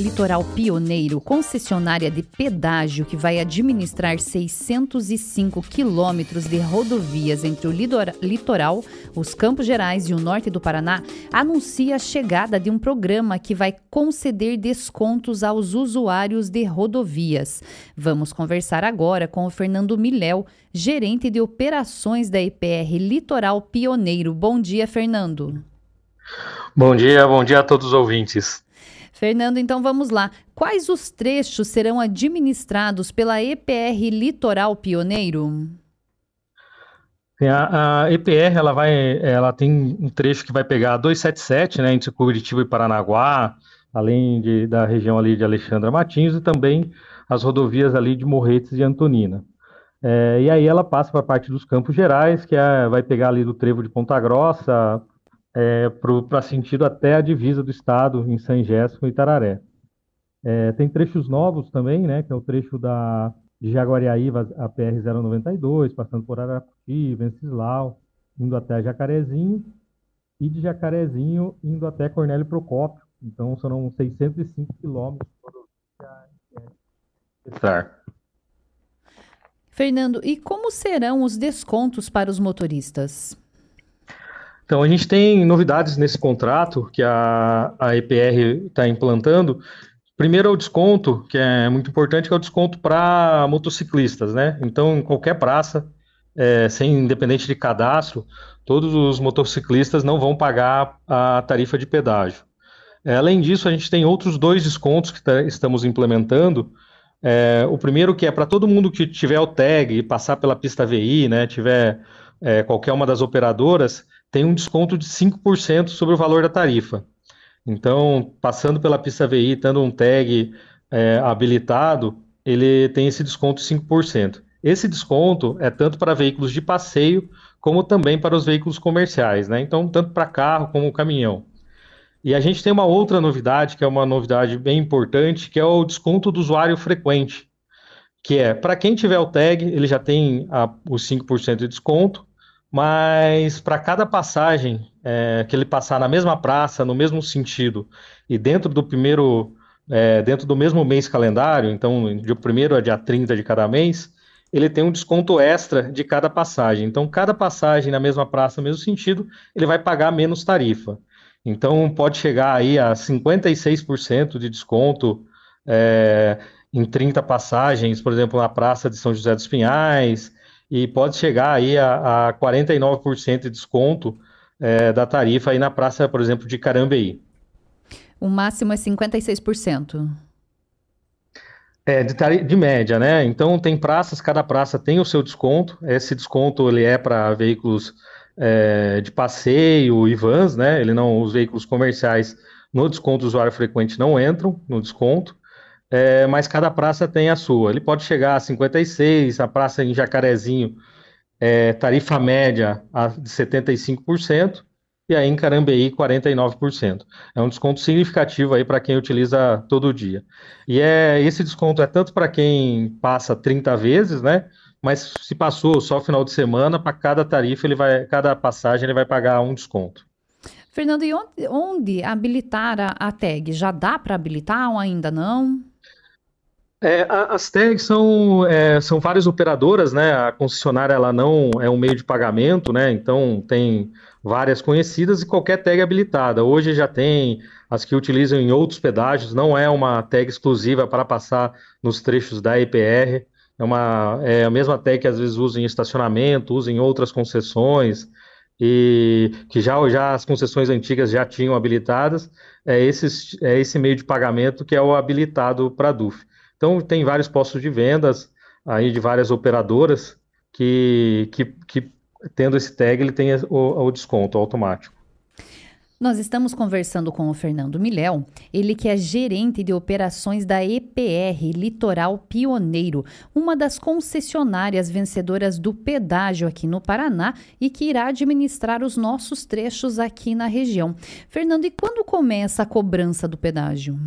Litoral Pioneiro, concessionária de pedágio que vai administrar 605 quilômetros de rodovias entre o litoral, os Campos Gerais e o norte do Paraná, anuncia a chegada de um programa que vai conceder descontos aos usuários de rodovias. Vamos conversar agora com o Fernando Miléu, gerente de operações da EPR Litoral Pioneiro. Bom dia, Fernando. Bom dia, bom dia a todos os ouvintes. Fernando, então vamos lá. Quais os trechos serão administrados pela EPR Litoral Pioneiro? A, a, EPR ela vai, ela tem um trecho que vai pegar a 277, né, entre Curitiba e Paranaguá, além de, da região ali de Alexandra Martins e também as rodovias ali de Morretes e Antonina. É, e aí ela passa para a parte dos Campos Gerais, que é, vai pegar ali do Trevo de Ponta Grossa, é, para sentido até a divisa do estado, em São Jéssico e Itararé. É, tem trechos novos também, né, que é o trecho da, de Jaguariaíva, a PR-092, passando por Araputi, Venceslau, indo até Jacarezinho, e de Jacarezinho indo até Cornélio Procópio. Então, serão 605 quilômetros Fernando, e como serão os descontos para os motoristas? Então, a gente tem novidades nesse contrato que a, a EPR está implantando. Primeiro é o desconto, que é muito importante, que é o desconto para motociclistas, né? Então, em qualquer praça, é, sem independente de cadastro, todos os motociclistas não vão pagar a tarifa de pedágio. É, além disso, a gente tem outros dois descontos que tá, estamos implementando. É, o primeiro que é para todo mundo que tiver o tag e passar pela pista VI, né, tiver é, qualquer uma das operadoras, tem um desconto de 5% sobre o valor da tarifa. Então, passando pela pista VI, tendo um tag é, habilitado, ele tem esse desconto de 5%. Esse desconto é tanto para veículos de passeio, como também para os veículos comerciais, né? Então, tanto para carro como caminhão. E a gente tem uma outra novidade, que é uma novidade bem importante, que é o desconto do usuário frequente, que é, para quem tiver o tag, ele já tem a, os 5% de desconto, mas para cada passagem é, que ele passar na mesma praça, no mesmo sentido, e dentro do primeiro, é, dentro do mesmo mês calendário, então de 1 a dia 30 de cada mês, ele tem um desconto extra de cada passagem. Então, cada passagem na mesma praça, no mesmo sentido, ele vai pagar menos tarifa. Então, pode chegar aí a 56% de desconto é, em 30 passagens, por exemplo, na Praça de São José dos Pinhais, e pode chegar aí a, a 49% de desconto é, da tarifa aí na praça, por exemplo, de Carambeí. O máximo é 56%. É, de, de, média, né? Então tem praças, cada praça tem o seu desconto. Esse desconto ele é para veículos é, de passeio e vans, né? Ele não, os veículos comerciais no desconto do usuário frequente não entram no desconto é, mas cada praça tem a sua. Ele pode chegar a 56, a praça em Jacarezinho, é, tarifa média de 75%, e aí em Carambeí 49%. É um desconto significativo aí para quem utiliza todo dia. E é esse desconto é tanto para quem passa 30 vezes, né? Mas se passou só final de semana, para cada tarifa ele vai, cada passagem ele vai pagar um desconto. Fernando, e onde, onde habilitar a, a tag? Já dá para habilitar ou ainda não? É, as tags são, é, são várias operadoras, né? A concessionária ela não é um meio de pagamento, né? Então tem várias conhecidas e qualquer tag habilitada. Hoje já tem as que utilizam em outros pedágios, não é uma tag exclusiva para passar nos trechos da EPR. É, uma, é a mesma tag que às vezes usa em estacionamento, usa em outras concessões, e que já, já as concessões antigas já tinham habilitadas. É esse, é esse meio de pagamento que é o habilitado para a DUF. Então, tem vários postos de vendas aí de várias operadoras que, que, que tendo esse tag, ele tem o, o desconto automático. Nós estamos conversando com o Fernando Miléu, ele que é gerente de operações da EPR Litoral Pioneiro, uma das concessionárias vencedoras do pedágio aqui no Paraná e que irá administrar os nossos trechos aqui na região. Fernando, e quando começa a cobrança do pedágio?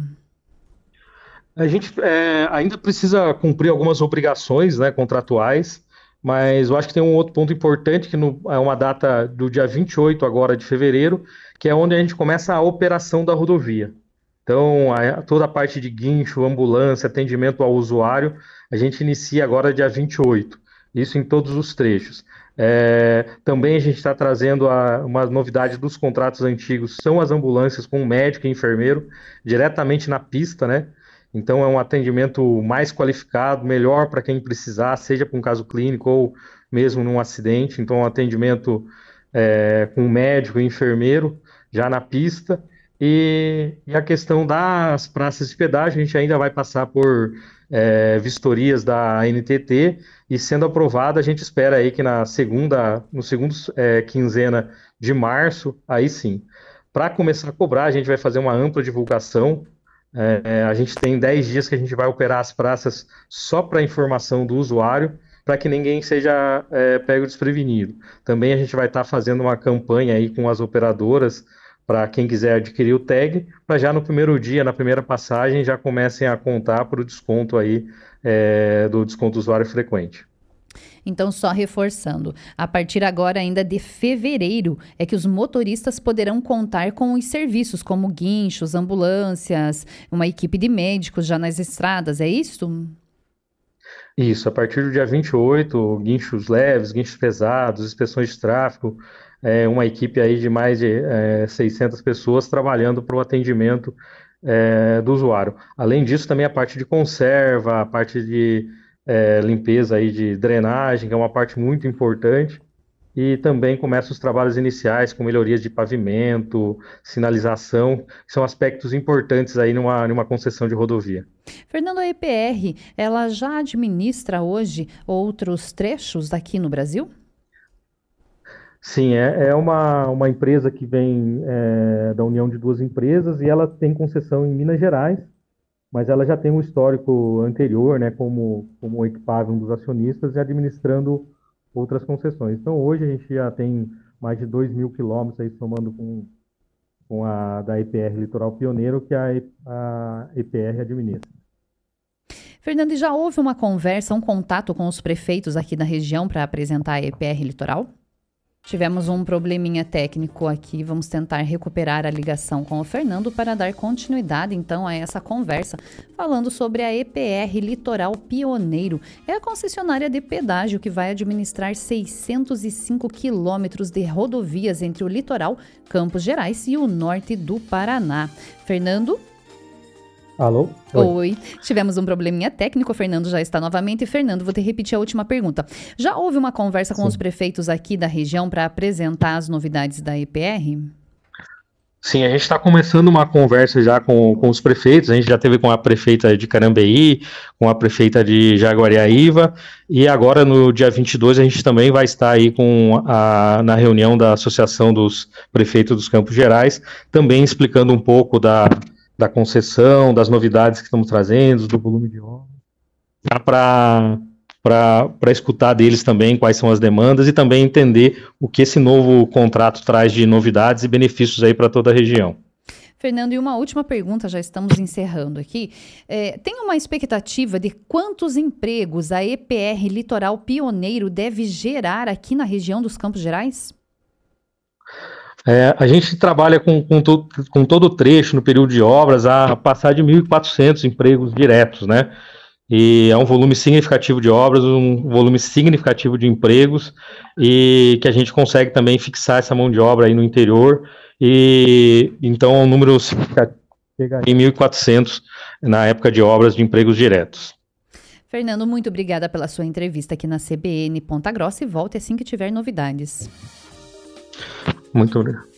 A gente é, ainda precisa cumprir algumas obrigações né, contratuais, mas eu acho que tem um outro ponto importante, que no, é uma data do dia 28 agora de fevereiro, que é onde a gente começa a operação da rodovia. Então, a, toda a parte de guincho, ambulância, atendimento ao usuário, a gente inicia agora dia 28, isso em todos os trechos. É, também a gente está trazendo a, uma novidade dos contratos antigos, são as ambulâncias com médico e enfermeiro diretamente na pista, né? Então é um atendimento mais qualificado, melhor para quem precisar, seja para um caso clínico ou mesmo num acidente. Então, um atendimento é, com médico e enfermeiro já na pista. E, e, a questão das praças de pedágio, a gente ainda vai passar por é, vistorias da NTT e sendo aprovada, a gente espera aí que na segunda, no segundo é, quinzena de março, aí sim. Para começar a cobrar, a gente vai fazer uma ampla divulgação. É, a gente tem 10 dias que a gente vai operar as praças só para informação do usuário, para que ninguém seja é, pego desprevenido. Também a gente vai estar tá fazendo uma campanha aí com as operadoras para quem quiser adquirir o tag, para já no primeiro dia, na primeira passagem, já comecem a contar para o desconto aí é, do desconto usuário frequente. Então, só reforçando, a partir agora ainda de fevereiro é que os motoristas poderão contar com os serviços como guinchos, ambulâncias, uma equipe de médicos já nas estradas, é isso? Isso, a partir do dia 28, guinchos leves, guinchos pesados, inspeções de tráfego, é, uma equipe aí de mais de é, 600 pessoas trabalhando para o atendimento é, do usuário. Além disso, também a parte de conserva, a parte de é, limpeza aí de drenagem, que é uma parte muito importante, e também começa os trabalhos iniciais com melhorias de pavimento, sinalização, que são aspectos importantes aí numa, numa concessão de rodovia. Fernando, a EPR, ela já administra hoje outros trechos daqui no Brasil? Sim, é, é uma, uma empresa que vem é, da união de duas empresas e ela tem concessão em Minas Gerais, mas ela já tem um histórico anterior, né, como, como equipável um dos acionistas e administrando outras concessões. Então, hoje a gente já tem mais de 2 mil quilômetros aí somando com, com a da EPR Litoral Pioneiro, que a, a EPR administra. Fernando, já houve uma conversa, um contato com os prefeitos aqui da região para apresentar a EPR Litoral? Tivemos um probleminha técnico aqui, vamos tentar recuperar a ligação com o Fernando para dar continuidade então a essa conversa, falando sobre a EPR Litoral Pioneiro. É a concessionária de pedágio que vai administrar 605 quilômetros de rodovias entre o litoral, Campos Gerais e o norte do Paraná. Fernando, Alô? Oi. Oi. Tivemos um probleminha técnico, o Fernando já está novamente. Fernando, vou te repetir a última pergunta. Já houve uma conversa com Sim. os prefeitos aqui da região para apresentar as novidades da EPR? Sim, a gente está começando uma conversa já com, com os prefeitos. A gente já teve com a prefeita de Carambeí, com a prefeita de Jaguariaíva, e agora no dia 22 a gente também vai estar aí com a, na reunião da Associação dos Prefeitos dos Campos Gerais, também explicando um pouco da, da concessão, das novidades que estamos trazendo, do volume de obra, para para escutar deles também quais são as demandas e também entender o que esse novo contrato traz de novidades e benefícios aí para toda a região. Fernando, e uma última pergunta, já estamos encerrando aqui. É, tem uma expectativa de quantos empregos a EPR Litoral Pioneiro deve gerar aqui na região dos Campos Gerais? É, a gente trabalha com, com, to, com, todo o trecho no período de obras a passar de 1.400 empregos diretos, né? E é um volume significativo de obras, um volume significativo de empregos, e que a gente consegue também fixar essa mão de obra aí no interior, e então o número chega em 1.400 na época de obras de empregos diretos. Fernando, muito obrigada pela sua entrevista aqui na CBN Ponta Grossa e volte assim que tiver novidades. Muito obrigado.